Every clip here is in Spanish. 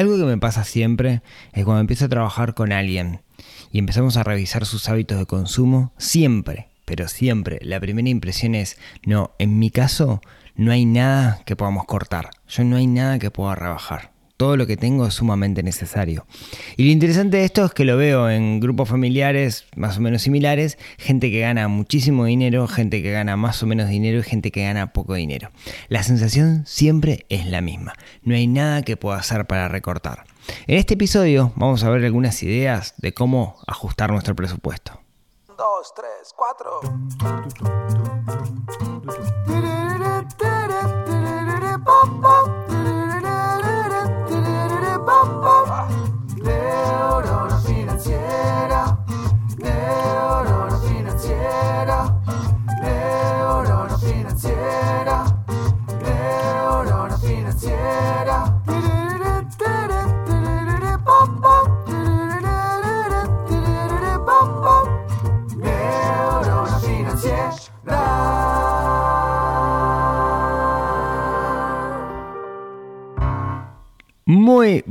Algo que me pasa siempre es cuando empiezo a trabajar con alguien y empezamos a revisar sus hábitos de consumo, siempre, pero siempre, la primera impresión es, no, en mi caso no hay nada que podamos cortar, yo no hay nada que pueda rebajar todo lo que tengo es sumamente necesario. Y lo interesante de esto es que lo veo en grupos familiares más o menos similares, gente que gana muchísimo dinero, gente que gana más o menos dinero y gente que gana poco dinero. La sensación siempre es la misma, no hay nada que pueda hacer para recortar. En este episodio vamos a ver algunas ideas de cómo ajustar nuestro presupuesto. 2, 3, 4. Neurona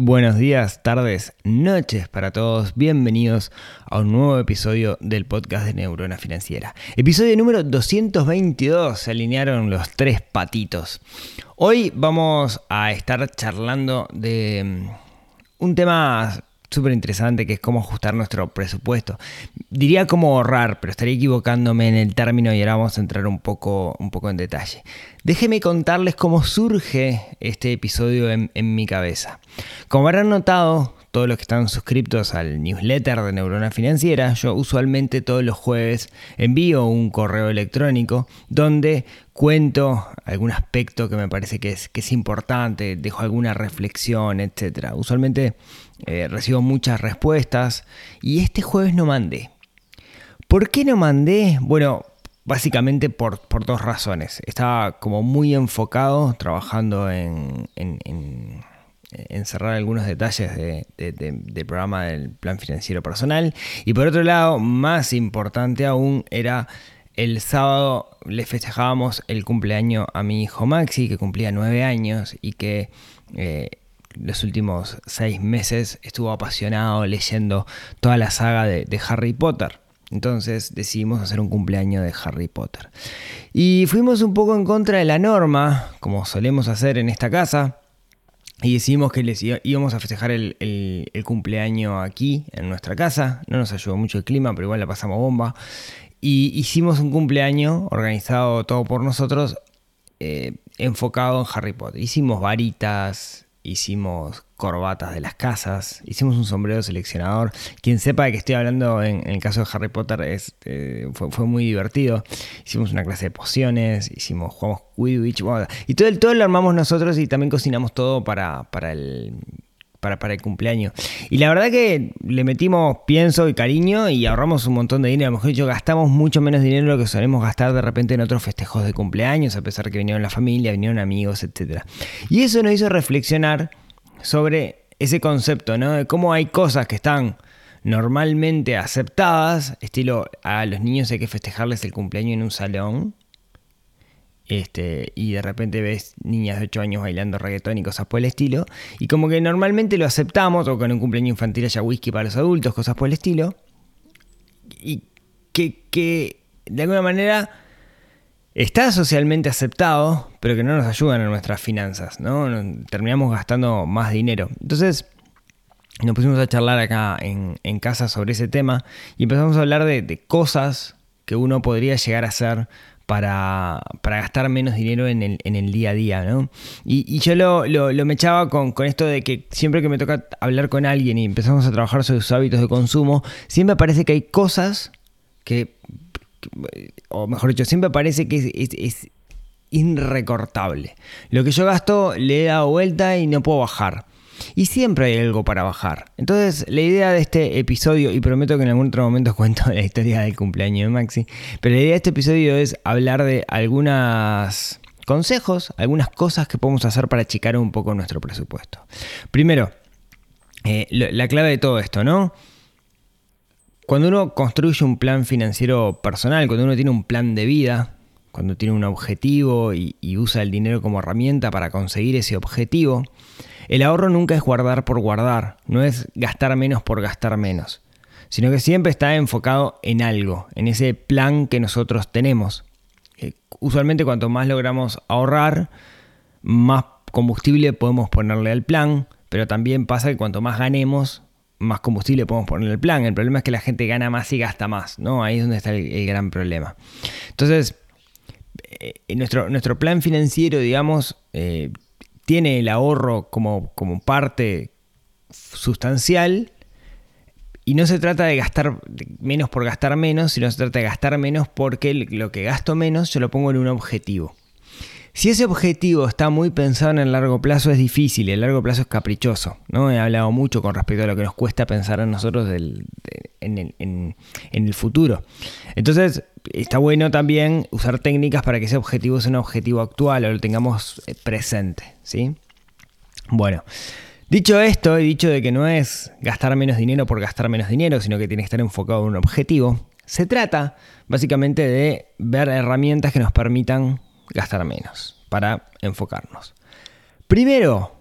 buenos días, tardes, noches para todos. Bienvenidos a un nuevo episodio del podcast de Neurona Financiera. Episodio número 222. Se alinearon los tres patitos. Hoy vamos a estar charlando de mm, un tema súper interesante que es cómo ajustar nuestro presupuesto. Diría cómo ahorrar, pero estaría equivocándome en el término y ahora vamos a entrar un poco, un poco en detalle. Déjenme contarles cómo surge este episodio en, en mi cabeza. Como habrán notado, todos los que están suscriptos al newsletter de Neurona Financiera, yo usualmente todos los jueves envío un correo electrónico donde cuento algún aspecto que me parece que es, que es importante, dejo alguna reflexión, etc. Usualmente eh, recibo muchas respuestas y este jueves no mandé. ¿Por qué no mandé? Bueno, básicamente por, por dos razones. Estaba como muy enfocado trabajando en, en, en cerrar algunos detalles de, de, de, del programa del plan financiero personal. Y por otro lado, más importante aún, era el sábado le festejábamos el cumpleaños a mi hijo Maxi, que cumplía nueve años y que eh, los últimos seis meses estuvo apasionado leyendo toda la saga de, Harry Potter. Entonces decidimos hacer un cumpleaños de Harry Potter. Y fuimos un poco en contra de la norma, como solemos hacer en esta casa. Y decidimos que les íbamos a festejar el, el, cumpleaños aquí, en nuestra casa. No nos ayudó mucho el clima, pero igual la pasamos bomba. Y hicimos un cumpleaños organizado todo por nosotros, eh, enfocado en Harry Potter. Hicimos varitas, hicimos corbatas de las casas, hicimos un sombrero seleccionador. Quien sepa de que estoy hablando en, el caso de Harry Potter eh, fue, fue, muy divertido. Hicimos una clase de pociones, hicimos, jugamos Quidditch, y todo, el, todo lo armamos nosotros y también cocinamos todo para, para el para, para, el cumpleaños. Y la verdad que le metimos pienso y cariño y ahorramos un montón de dinero. A lo mejor dicho, gastamos mucho menos dinero de lo que solemos gastar de repente en otros festejos de cumpleaños, a pesar que vinieron la familia, vinieron amigos, etc. Y eso nos hizo reflexionar sobre ese concepto, ¿no? De cómo hay cosas que están normalmente aceptadas, estilo a los niños hay que festejarles el cumpleaños en un salón, este, y de repente ves niñas de 8 años bailando reggaetón y cosas por el estilo, y como que normalmente lo aceptamos, o con un cumpleaños infantil haya whisky para los adultos, cosas por el estilo, y que, de alguna manera está socialmente aceptado, pero que no nos ayudan en nuestras finanzas, ¿no? Terminamos gastando más dinero. Entonces, nos pusimos a charlar acá en, casa sobre ese tema y empezamos a hablar de cosas que uno podría llegar a hacer para, para, gastar menos dinero en el, en el, día a día, ¿no? Y, yo lo, lo, lo, me echaba con, con, esto de que siempre que me toca hablar con alguien y empezamos a trabajar sobre sus hábitos de consumo, siempre parece que hay cosas que, o mejor dicho, siempre parece que es, es, es irrecortable. Lo que yo gasto le he dado vuelta y no puedo bajar. Y siempre hay algo para bajar. Entonces, la idea de este episodio, y prometo que en algún otro momento cuento la historia del cumpleaños de Maxi, pero la idea de este episodio es hablar de algunos consejos, algunas cosas que podemos hacer para achicar un poco nuestro presupuesto. Primero, eh, la clave de todo esto, ¿no? Cuando uno construye un plan financiero personal, cuando uno tiene un plan de vida, cuando tiene un objetivo y, y usa el dinero como herramienta para conseguir ese objetivo, el ahorro nunca es guardar por guardar, no es gastar menos por gastar menos, sino que siempre está enfocado en algo, en ese plan que nosotros tenemos. Eh, usualmente cuanto más logramos ahorrar, más combustible podemos ponerle al plan, pero también pasa que cuanto más ganemos, más combustible podemos ponerle al plan. El problema es que la gente gana más y gasta más, ¿no? Ahí es donde está el, gran problema. Entonces, eh, nuestro, nuestro plan financiero, digamos, eh, tiene el ahorro como, como parte sustancial y no se trata de gastar menos por gastar menos, sino se trata de gastar menos porque lo que gasto menos yo lo pongo en un objetivo. Si ese objetivo está muy pensado en el largo plazo es difícil, el largo plazo es caprichoso. ¿no? He hablado mucho con respecto a lo que nos cuesta pensar en nosotros del, de, en, el, futuro. Entonces, está bueno también usar técnicas para que ese objetivo sea un objetivo actual o lo tengamos eh, presente. ¿sí? Bueno, dicho esto, he dicho de que no es gastar menos dinero por gastar menos dinero, sino que tiene que estar enfocado en un objetivo. Se trata básicamente de ver herramientas que nos permitan gastar menos para enfocarnos. Primero,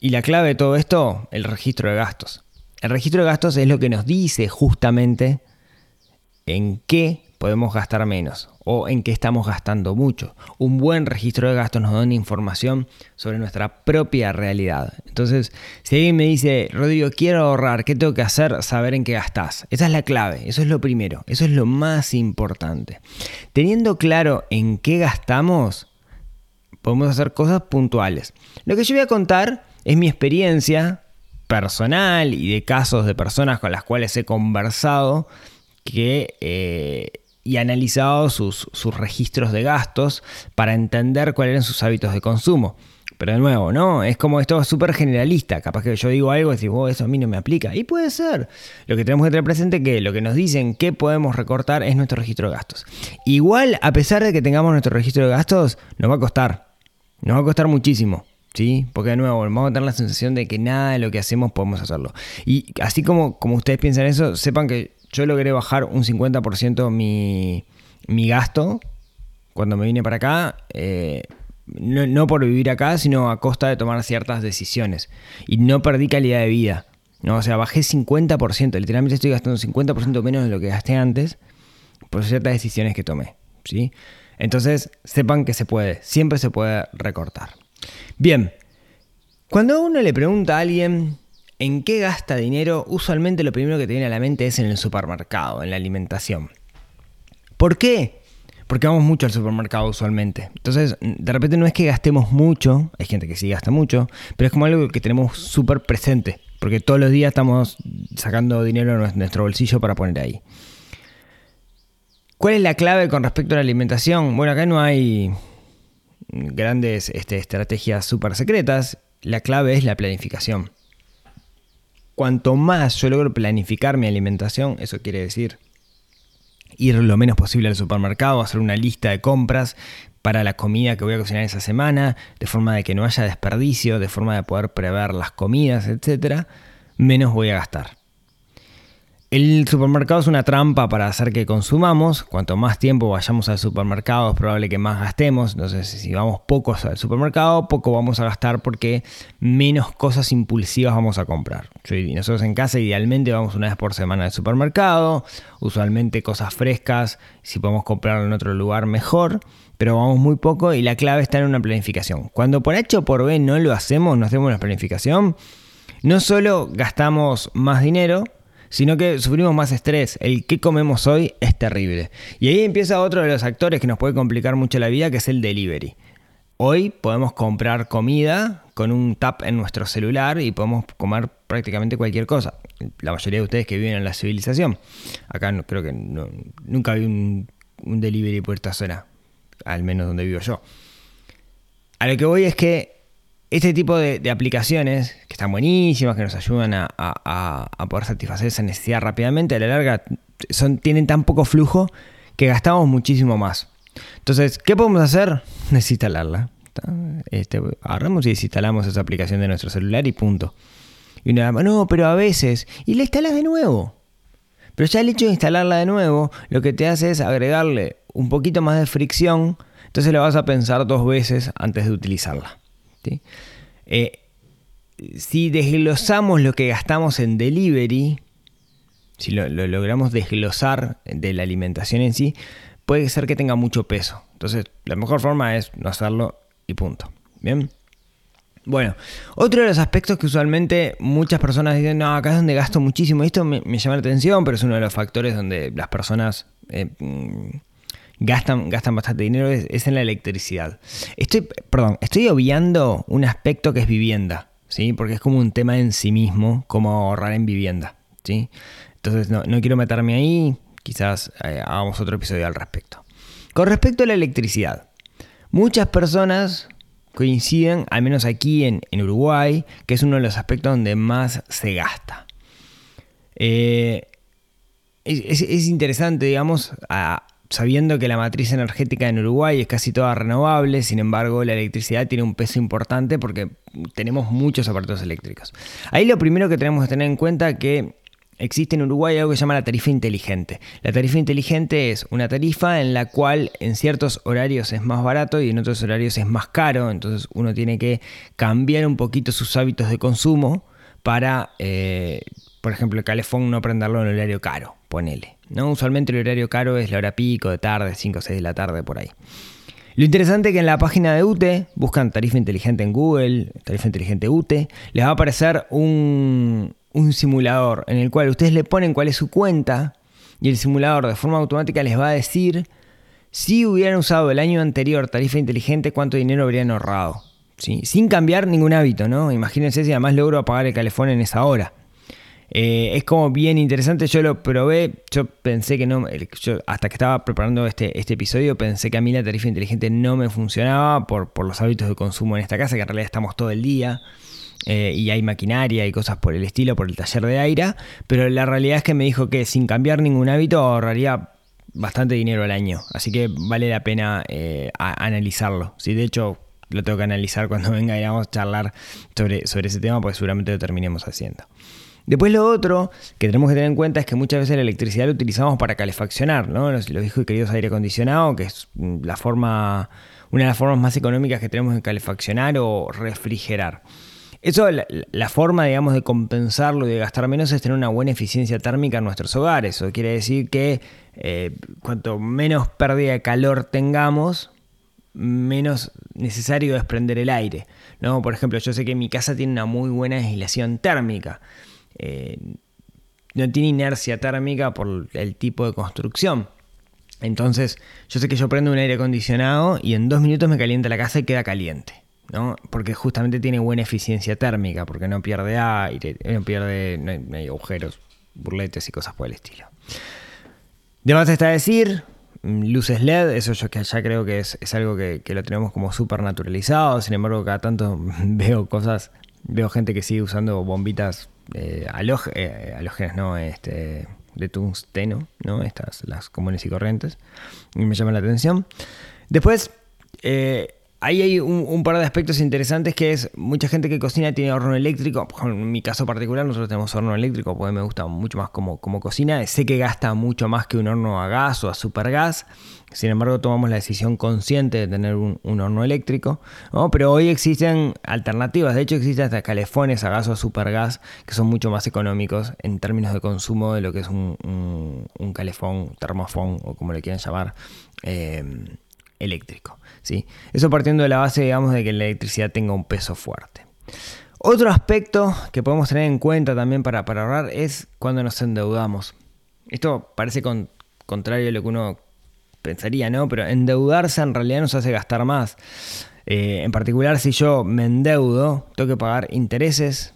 y la clave de todo esto, el registro de gastos. El registro de gastos es lo que nos dice justamente en qué podemos gastar menos o en qué estamos gastando mucho. Un buen registro de gastos nos da una información sobre nuestra propia realidad. Entonces, si alguien me dice, Rodrigo, quiero ahorrar, ¿qué tengo que hacer? Saber en qué gastas. Esa es la clave, eso es lo primero, eso es lo más importante. Teniendo claro en qué gastamos, podemos hacer cosas puntuales. Lo que yo voy a contar es mi experiencia personal y de casos de personas con las cuales he conversado que eh, y analizado sus, sus, registros de gastos para entender cuáles eran sus hábitos de consumo. Pero de nuevo, ¿no? Es como esto súper generalista. Capaz que yo digo algo y decís, oh, eso a mí no me aplica. Y puede ser. Lo que tenemos que tener presente es que lo que nos dicen que podemos recortar es nuestro registro de gastos. Igual, a pesar de que tengamos nuestro registro de gastos, nos va a costar. Nos va a costar muchísimo. ¿Sí? Porque de nuevo, vamos a tener la sensación de que nada de lo que hacemos podemos hacerlo. Y así como, como ustedes piensan eso, sepan que yo logré bajar un 50% mi, mi, gasto cuando me vine para acá. Eh, no, no, por vivir acá, sino a costa de tomar ciertas decisiones. Y no perdí calidad de vida. ¿no? O sea, bajé 50%. Literalmente estoy gastando 50% menos de lo que gasté antes por ciertas decisiones que tomé. ¿sí? Entonces, sepan que se puede. Siempre se puede recortar. Bien. Cuando uno le pregunta a alguien en qué gasta dinero, usualmente lo primero que te viene a la mente es en el supermercado, en la alimentación. ¿Por qué? Porque vamos mucho al supermercado usualmente. Entonces, de repente no es que gastemos mucho, hay gente que sí gasta mucho, pero es como algo que tenemos súper presente, porque todos los días estamos sacando dinero de nuestro bolsillo para poner ahí. ¿Cuál es la clave con respecto a la alimentación? Bueno, acá no hay grandes este, estrategias súper secretas, la clave es la planificación cuanto más yo logro planificar mi alimentación, eso quiere decir ir lo menos posible al supermercado, hacer una lista de compras para la comida que voy a cocinar esa semana, de forma de que no haya desperdicio, de forma de poder prever las comidas, etc., menos voy a gastar. El supermercado es una trampa para hacer que consumamos. Cuanto más tiempo vayamos al supermercado es probable que más gastemos. Entonces si vamos pocos al supermercado, poco vamos a gastar porque menos cosas impulsivas vamos a comprar. nosotros en casa idealmente vamos una vez por semana al supermercado. Usualmente cosas frescas. Si podemos comprarlo en otro lugar mejor. Pero vamos muy poco y la clave está en una planificación. Cuando por H o por B no lo hacemos, no hacemos la planificación, no solo gastamos más dinero, sino que sufrimos más estrés. El que comemos hoy es terrible. Y ahí empieza otro de los actores que nos puede complicar mucho la vida, que es el delivery. Hoy podemos comprar comida con un tap en nuestro celular y podemos comer prácticamente cualquier cosa. La mayoría de ustedes que viven en la civilización. Acá no, creo que nunca vi un, un delivery por esta zona, al menos donde vivo yo. A lo que voy es que este tipo de, aplicaciones, que están buenísimas, que nos ayudan a, a, a, poder satisfacer esa necesidad rápidamente, a la larga tienen tan poco flujo que gastamos muchísimo más. Entonces, ¿qué podemos hacer? Desinstalarla. Este, agarramos y desinstalamos esa aplicación de nuestro celular y punto. Y uno no, pero a veces, y la instalas de nuevo. Pero ya el hecho de instalarla de nuevo, lo que te hace es agregarle un poquito más de fricción, entonces la vas a pensar dos veces antes de utilizarla. Eh, si desglosamos lo que gastamos en delivery, si lo, lo, logramos desglosar de la alimentación en sí, puede ser que tenga mucho peso. Entonces, la mejor forma es no hacerlo y punto. Bien. Bueno, otro de los aspectos que usualmente muchas personas dicen, no, acá es donde gasto muchísimo, esto me, me llama la atención, pero es uno de los factores donde las personas eh, mm, gastan, gastan bastante dinero, es, en la electricidad. Estoy, perdón, estoy obviando un aspecto que es vivienda, ¿sí? Porque es como un tema en sí mismo, como ahorrar en vivienda, ¿sí? Entonces no, no quiero meterme ahí, quizás eh, hagamos otro episodio al respecto. Con respecto a la electricidad, muchas personas coinciden, al menos aquí en, en, Uruguay, que es uno de los aspectos donde más se gasta. Eh, es, es, interesante, digamos, a, sabiendo que la matriz energética en Uruguay es casi toda renovable, sin embargo la electricidad tiene un peso importante porque tenemos muchos aparatos eléctricos. Ahí lo primero que tenemos que tener en cuenta es que existe en Uruguay algo que se llama la tarifa inteligente. La tarifa inteligente es una tarifa en la cual en ciertos horarios es más barato y en otros horarios es más caro, entonces uno tiene que cambiar un poquito sus hábitos de consumo para, eh, por ejemplo, el calefón no prenderlo en horario caro, ponele. ¿No? Usualmente el horario caro es la hora pico, de tarde, 5 o 6 de la tarde, por ahí. Lo interesante es que en la página de UTE, buscan tarifa inteligente en Google, tarifa inteligente UTE, les va a aparecer un, un simulador en el cual ustedes le ponen cuál es su cuenta y el simulador de forma automática les va a decir si hubieran usado el año anterior tarifa inteligente, cuánto dinero habrían ahorrado. Sin cambiar ningún hábito, ¿no? Imagínense si además logro apagar el calefón en esa hora. Eh, es como bien interesante, yo lo probé, yo pensé que no, hasta que estaba preparando este, este episodio, pensé que a mí la tarifa inteligente no me funcionaba por, por los hábitos de consumo en esta casa, que en realidad estamos todo el día. Eh, y hay maquinaria y cosas por el estilo, por el taller de aire, pero la realidad es que me dijo que sin cambiar ningún hábito ahorraría bastante dinero al año, así que vale la pena eh, analizarlo. Sí, de hecho, lo tengo que analizar cuando venga y vamos a charlar sobre, sobre ese tema, porque seguramente lo terminemos haciendo. Después lo otro que tenemos que tener en cuenta es que muchas veces la electricidad la utilizamos para calefaccionar, ¿no? Los, los hijos y queridos aire acondicionado, que es la forma, una de las formas más económicas que tenemos de calefaccionar o refrigerar. Eso, la, forma, digamos, de compensarlo y de gastar menos es tener una buena eficiencia térmica en nuestros hogares. Eso quiere decir que eh, cuanto menos pérdida de calor tengamos, menos necesario es prender el aire. ¿no? Por ejemplo, yo sé que mi casa tiene una muy buena aislación térmica. Eh, no tiene inercia térmica por el tipo de construcción. Entonces, yo sé que yo prendo un aire acondicionado y en dos minutos me calienta la casa y queda caliente. ¿no? Porque justamente tiene buena eficiencia térmica, porque no pierde aire, no pierde, no hay, agujeros, burletes y cosas por el estilo. De más está decir, luces LED, eso yo que ya creo que es, es algo que, que, lo tenemos como súper naturalizado, sin embargo cada tanto veo cosas, veo gente que sigue usando bombitas eh, eh, no, este, de tungsteno, ¿no? Estas, las comunes y corrientes, y me llama la atención. Después, eh, Ahí hay un, par de aspectos interesantes que es mucha gente que cocina tiene horno eléctrico. En mi caso particular nosotros tenemos horno eléctrico porque me gusta mucho más como, como cocina. Sé que gasta mucho más que un horno a gas o a supergas. Sin embargo tomamos la decisión consciente de tener un, horno eléctrico. Pero hoy existen alternativas. De hecho existen hasta calefones a gas o a supergas que son mucho más económicos en términos de consumo de lo que es un, un calefón, termofón o como le quieran llamar. Eh, eléctrico. ¿sí? Eso partiendo de la base, digamos, de que la electricidad tenga un peso fuerte. Otro aspecto que podemos tener en cuenta también para, para ahorrar es cuando nos endeudamos. Esto parece con, contrario a lo que uno pensaría, ¿no? Pero endeudarse en realidad nos hace gastar más. Eh, en particular, si yo me endeudo, tengo que pagar intereses,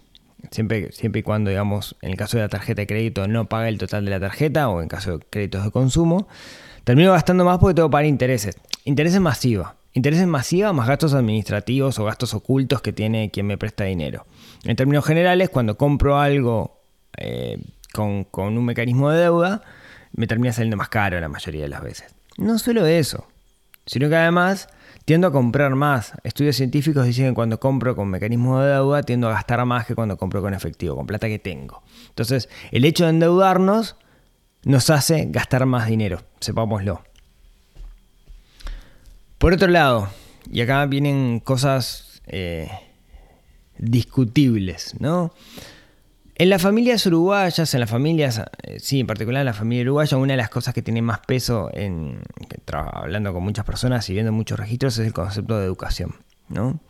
siempre, siempre y cuando, digamos, en el caso de la tarjeta de crédito no paga el total de la tarjeta o en caso de créditos de consumo. Termino gastando más porque tengo que pagar intereses. Intereses masiva. Intereses masiva más gastos administrativos o gastos ocultos que tiene quien me presta dinero. En términos generales, cuando compro algo eh, con, con un mecanismo de deuda, me termina saliendo más caro la mayoría de las veces. No solo eso, sino que además tiendo a comprar más. Estudios científicos dicen que cuando compro con mecanismo de deuda tiendo a gastar más que cuando compro con efectivo, con plata que tengo. Entonces, el hecho de endeudarnos nos hace gastar más dinero, sepámoslo. Por otro lado, y acá vienen cosas eh, discutibles, ¿no? En las familias uruguayas, en las familias, eh, sí, en particular en la familia uruguaya, una de las cosas que tiene más peso en hablando con muchas personas y viendo muchos registros es el concepto de educación, ¿no?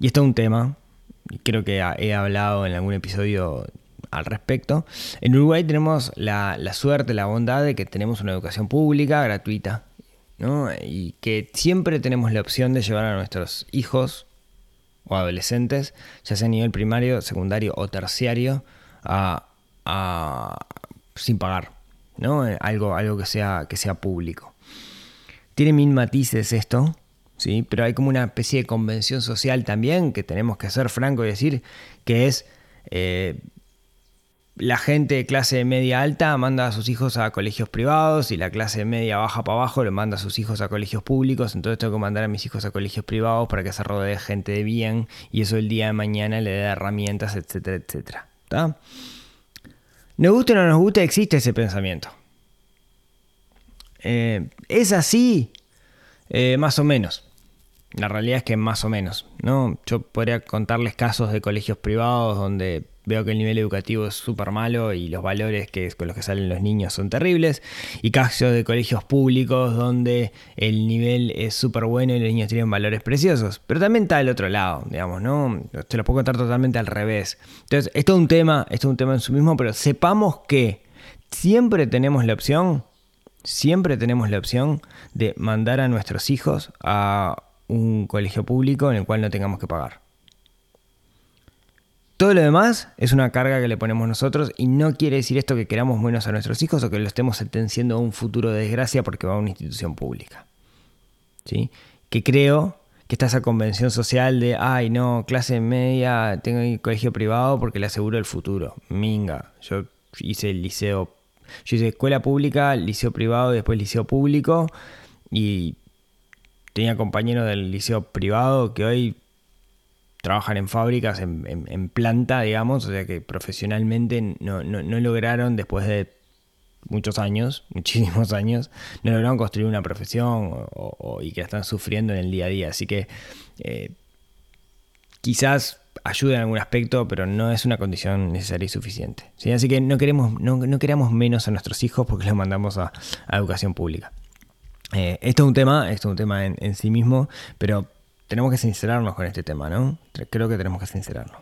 Y esto es un tema, creo que he hablado en algún episodio al respecto. En Uruguay tenemos la, la suerte, la bondad de que tenemos una educación pública gratuita, Y que siempre tenemos la opción de llevar a nuestros hijos o adolescentes, ya sea a nivel primario, secundario o terciario, a, sin pagar, algo, algo que, sea, que sea público. Tiene mil matices esto, ¿sí? pero hay como una especie de convención social también que tenemos que ser franco y decir que es eh, la gente de clase media alta manda a sus hijos a colegios privados y la clase media baja para abajo le manda a sus hijos a colegios públicos, entonces tengo que mandar a mis hijos a colegios privados para que se rodee gente de bien y eso el día de mañana le dé herramientas, etcétera, etcétera. ¿Está? Nos guste o no nos guste, existe ese pensamiento. Eh, ¿Es así? Eh, más o menos. La realidad es que más o menos. ¿no? Yo podría contarles casos de colegios privados donde veo que el nivel educativo es súper malo y los valores que, con los que salen los niños son terribles. Y casos de colegios públicos donde el nivel es súper bueno y los niños tienen valores preciosos. Pero también está el otro lado, digamos, ¿no? Te lo puedo contar totalmente al revés. Entonces, esto es un tema, esto es un tema en su mismo, pero sepamos que siempre tenemos la opción, siempre tenemos la opción de mandar a nuestros hijos a un colegio público en el cual no tengamos que pagar. Todo lo demás es una carga que le ponemos nosotros y no quiere decir esto que queramos menos a nuestros hijos o que lo estemos sentenciando a un futuro de desgracia porque va a una institución pública. ¿Sí? Que creo que está esa convención social de, ay no, clase media, tengo un colegio privado porque le aseguro el futuro. Minga, yo hice el liceo, yo hice escuela pública, liceo privado y después liceo público y tenía compañeros del liceo privado que hoy trabajan en fábricas, en, planta, digamos, o sea que profesionalmente no, lograron, después de muchos años, muchísimos años, no lograron construir una profesión y que la están sufriendo en el día a día. Así que eh, quizás ayude en algún aspecto, pero no es una condición necesaria y suficiente. Así que no queremos, no, queremos menos a nuestros hijos porque los mandamos a, educación pública. Eh, esto es un tema, esto es un tema en sí mismo, pero tenemos que sincerarnos con este tema, ¿no? Creo que tenemos que sincerarnos.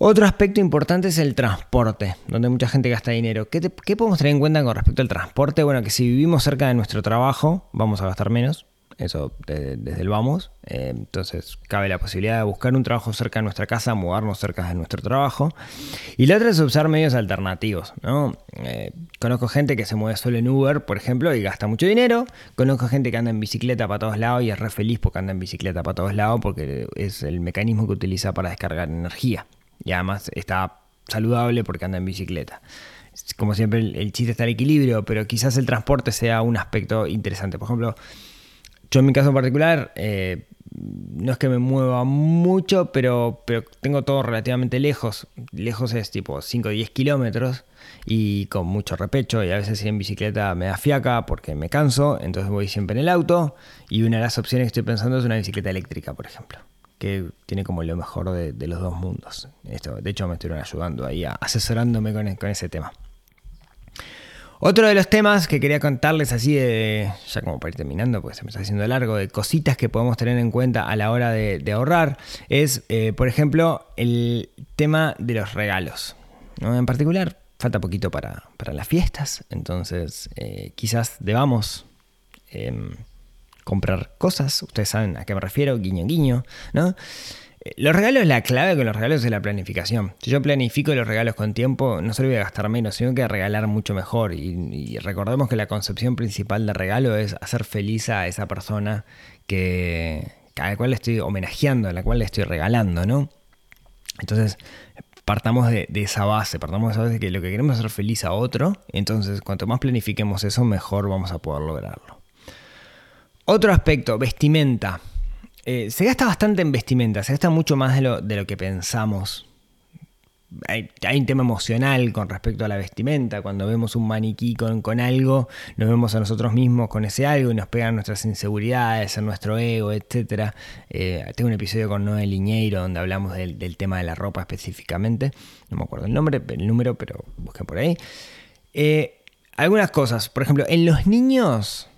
Otro aspecto importante es el transporte, donde mucha gente gasta dinero. ¿Qué, ¿Qué, podemos tener en cuenta con respecto al transporte? Bueno, que si vivimos cerca de nuestro trabajo, vamos a gastar menos eso desde, el vamos. Eh, entonces cabe la posibilidad de buscar un trabajo cerca de nuestra casa, mudarnos cerca de nuestro trabajo. Y la otra es usar medios alternativos. ¿no? Eh, conozco gente que se mueve solo en Uber, por ejemplo, y gasta mucho dinero. Conozco gente que anda en bicicleta para todos lados y es re feliz porque anda en bicicleta para todos lados porque es el mecanismo que utiliza para descargar energía. Y además está saludable porque anda en bicicleta como siempre, el, chiste está al equilibrio, pero quizás el transporte sea un aspecto interesante. Por ejemplo, yo en mi caso en particular, eh, no es que me mueva mucho, pero, pero tengo todo relativamente lejos. Lejos es tipo 5 o 10 kilómetros y con mucho repecho y a veces ir en bicicleta me da fiaca porque me canso, entonces voy siempre en el auto y una de las opciones que estoy pensando es una bicicleta eléctrica, por ejemplo, que tiene como lo mejor de, los dos mundos. Esto, de hecho me estuvieron ayudando ahí, asesorándome con, con ese tema. Otro de los temas que quería contarles así de, ya como para ir terminando, porque se me está haciendo largo, de cositas que podemos tener en cuenta a la hora de, ahorrar, es, eh, por ejemplo, el tema de los regalos. En particular, falta poquito para, las fiestas, entonces eh, quizás debamos em, comprar cosas, ustedes saben a qué me refiero, guiño guiño, ¿no? Los regalos, la clave con los regalos es la planificación. Si yo planifico los regalos con tiempo, no solo voy a gastar menos, sino que a regalar mucho mejor. Y, recordemos que la concepción principal del regalo es hacer feliz a esa persona que, a la cual le estoy homenajeando, a la cual le estoy regalando, ¿no? Entonces, partamos de, de, esa base, partamos de esa base de que lo que queremos es hacer feliz a otro. Entonces, cuanto más planifiquemos eso, mejor vamos a poder lograrlo. Otro aspecto, vestimenta. Eh, se gasta bastante en vestimenta, se gasta mucho más de lo, de lo que pensamos. hay, hay un tema emocional con respecto a la vestimenta. Cuando vemos un maniquí con, con algo, nos vemos a nosotros mismos con ese algo y nos pegan nuestras inseguridades, en nuestro ego, etc. tengo un episodio con Noel Liñeiro donde hablamos del, del, tema de la ropa específicamente. No me acuerdo el nombre, el número, pero busquen por ahí. Eh, algunas cosas, por ejemplo, en los niños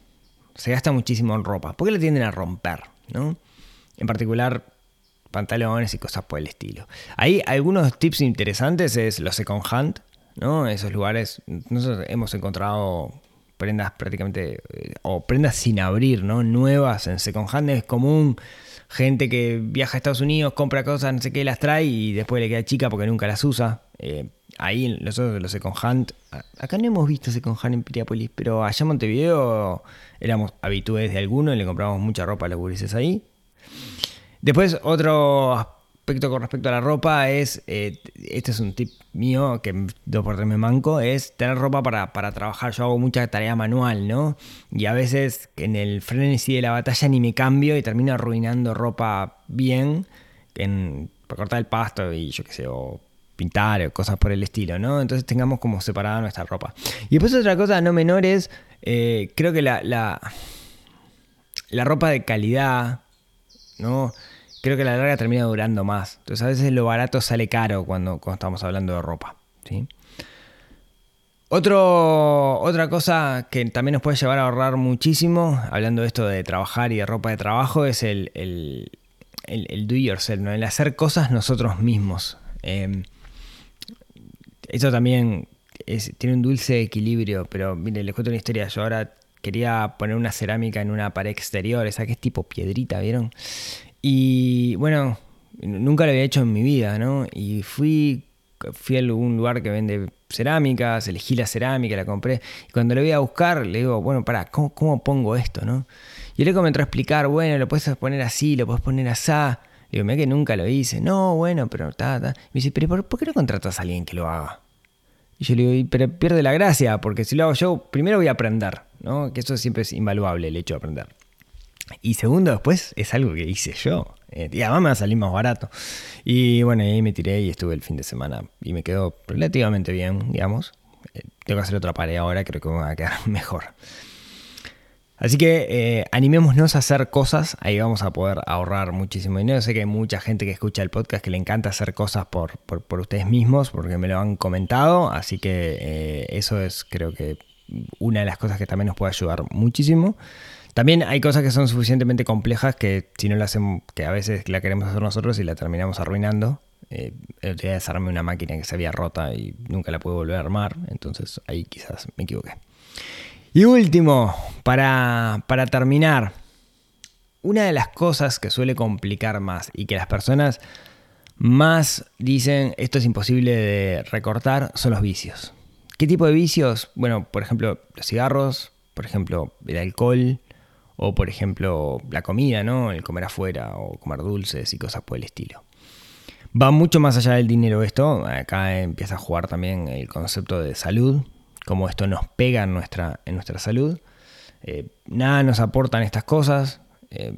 se gasta muchísimo en ropa. ¿Por qué la tienden a romper? ¿no? En particular, pantalones y cosas por el estilo. Hay algunos tips interesantes, es los second hand, ¿no? Esos lugares, nosotros hemos encontrado prendas prácticamente, eh, o prendas sin abrir, ¿no? Nuevas en second hand es común. Gente que viaja a Estados Unidos, compra cosas, no sé qué, las trae y después le queda chica porque nunca las usa. Eh, ahí nosotros los second hand, acá no hemos visto second hand en Piriápolis, pero allá en Montevideo éramos habitués de alguno y le compramos mucha ropa a los gurises ahí. Después, otro aspecto con respecto a la ropa es, eh, este es un tip mío que dos por tres me manco, es tener ropa para, para, trabajar. Yo hago mucha tarea manual, ¿no? Y a veces en el frenesí de la batalla ni me cambio y termino arruinando ropa bien en, para cortar el pasto y yo qué sé, o pintar o cosas por el estilo, ¿no? Entonces tengamos como separada nuestra ropa. Y después otra cosa no menor es, eh, creo que la, la, la ropa de calidad, ¿no? Creo que la larga termina durando más. Entonces a veces lo barato sale caro cuando, estamos hablando de ropa. ¿sí? Otro, otra cosa que también nos puede llevar a ahorrar muchísimo, hablando de esto de trabajar y de ropa de trabajo, es el, el, el, do yourself, ¿no? el hacer cosas nosotros mismos. Eh, esto también tiene un dulce equilibrio, pero mire, les cuento una historia. Yo ahora quería poner una cerámica en una pared exterior, esa que es tipo piedrita, ¿vieron? Y bueno, nunca lo había hecho en mi vida, ¿no? Y fui, fui a algún lugar que vende cerámicas, elegí la cerámica, la compré. Y cuando lo voy a buscar, le digo, bueno, para, ¿cómo, ¿cómo, pongo esto, no? Y él comenzó a explicar, bueno, lo puedes poner así, lo puedes poner así. Digo, mira que nunca lo hice. No, bueno, pero ta, ta. Me dice, pero ¿por, qué no contratas a alguien que lo haga? Y yo le digo, pero pierde la gracia, porque si lo hago yo, primero voy a aprender, ¿no? Que eso siempre es invaluable, el hecho de aprender. Y segundo, después es algo que hice yo. Eh, y además me va a salir más barato. Y bueno, ahí me tiré y estuve el fin de semana. Y me quedó relativamente bien, digamos. Eh, tengo que hacer otra pared ahora, creo que me va a quedar mejor. Así que eh, animémonos a hacer cosas, ahí vamos a poder ahorrar muchísimo dinero. Sé que hay mucha gente que escucha el podcast que le encanta hacer cosas por, por, ustedes mismos, porque me lo han comentado. Así que eh, eso es creo que una de las cosas que también nos puede ayudar muchísimo. También hay cosas que son suficientemente complejas que si no las hacemos, que a veces la queremos hacer nosotros y la terminamos arruinando. Eh, el día desarmé una máquina que se había rota y nunca la pude volver a armar, entonces ahí quizás me equivoqué. Y último, para, para terminar, una de las cosas que suele complicar más y que las personas más dicen esto es imposible de recortar son los vicios. ¿Qué tipo de vicios? Bueno, por ejemplo, los cigarros, por ejemplo, el alcohol, o por ejemplo, la comida, ¿no? El comer afuera o comer dulces y cosas por el estilo. Va mucho más allá del dinero esto. Acá empieza a jugar también el concepto de salud, cómo esto nos pega en nuestra, en nuestra salud. Eh, nada nos aportan estas cosas. Eh,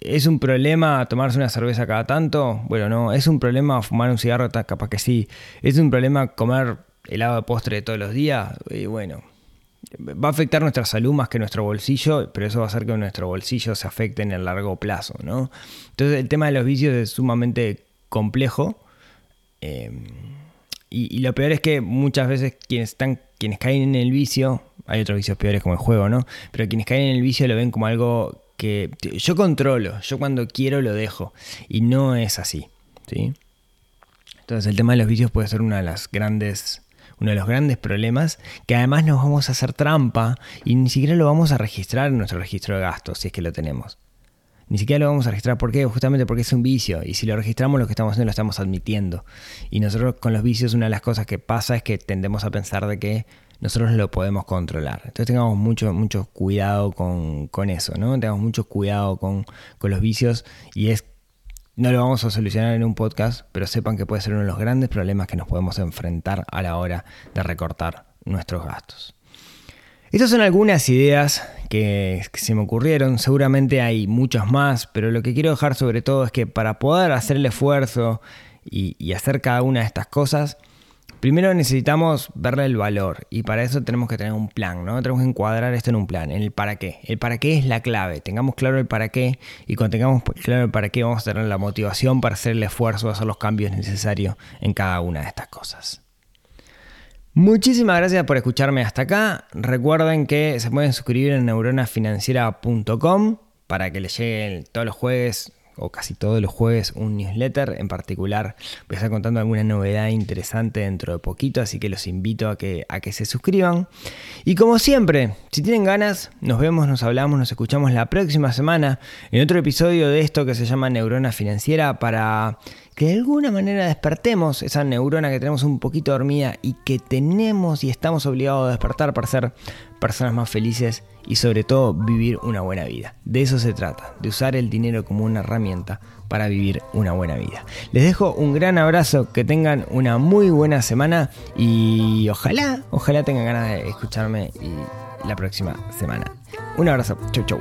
¿Es un problema tomarse una cerveza cada tanto? Bueno, no. ¿Es un problema fumar un cigarro? Capaz que sí. ¿Es un problema comer helado de postre todos los días? Y bueno, va a afectar nuestra salud más que nuestro bolsillo, pero eso va a hacer que nuestro bolsillo se afecte en el largo plazo, ¿no? Entonces el tema de los vicios es sumamente complejo. Eh, y, lo peor es que muchas veces quienes están, quienes caen en el vicio, hay otros vicios peores como el juego, ¿no? Pero quienes caen en el vicio lo ven como algo que yo controlo, yo cuando quiero lo dejo. Y no es así, ¿sí? Entonces el tema de los vicios puede ser una de las grandes, uno de los grandes problemas, que además nos vamos a hacer trampa y ni siquiera lo vamos a registrar en nuestro registro de gastos, si es que lo tenemos. Ni siquiera lo vamos a registrar. ¿Por qué? Justamente porque es un vicio. Y si lo registramos, lo que estamos haciendo lo estamos admitiendo. Y nosotros con los vicios, una de las cosas que pasa es que tendemos a pensar de que nosotros lo podemos controlar. Entonces tengamos mucho, mucho cuidado con, eso, ¿no? Tengamos mucho cuidado con, con los vicios. Y es no lo vamos a solucionar en un podcast, pero sepan que puede ser uno de los grandes problemas que nos podemos enfrentar a la hora de recortar nuestros gastos. Estas son algunas ideas que, se me ocurrieron, seguramente hay muchas más, pero lo que quiero dejar sobre todo es que para poder hacer el esfuerzo y, y hacer cada una de estas cosas, Primero necesitamos verle el valor y para eso tenemos que tener un plan, ¿no? Tenemos que encuadrar esto en un plan, en el para qué. El para qué es la clave, tengamos claro el para qué y cuando tengamos claro el para qué vamos a tener la motivación para hacer el esfuerzo, hacer los cambios necesarios en cada una de estas cosas. Muchísimas gracias por escucharme hasta acá. Recuerden que se pueden suscribir en neuronafinanciera.com para que les lleguen todos los jueves o casi todos los jueves un newsletter. En particular voy a estar contando alguna novedad interesante dentro de poquito, así que los invito a que, a que se suscriban. Y como siempre, si tienen ganas, nos vemos, nos hablamos, nos escuchamos la próxima semana en otro episodio de esto que se llama Neurona Financiera para que de alguna manera despertemos esa neurona que tenemos un poquito dormida y que tenemos y estamos obligados a despertar para ser personas más felices y sobre todo vivir una buena vida. De eso se trata, de usar el dinero como una herramienta para vivir una buena vida. Les dejo un gran abrazo, que tengan una muy buena semana y ojalá, ojalá tengan ganas de escucharme la próxima semana. Un abrazo, chau chau.